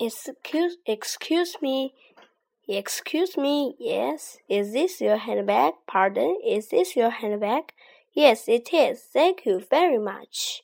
Excuse, excuse me. Excuse me. Yes. Is this your handbag? Pardon. Is this your handbag? Yes, it is. Thank you very much.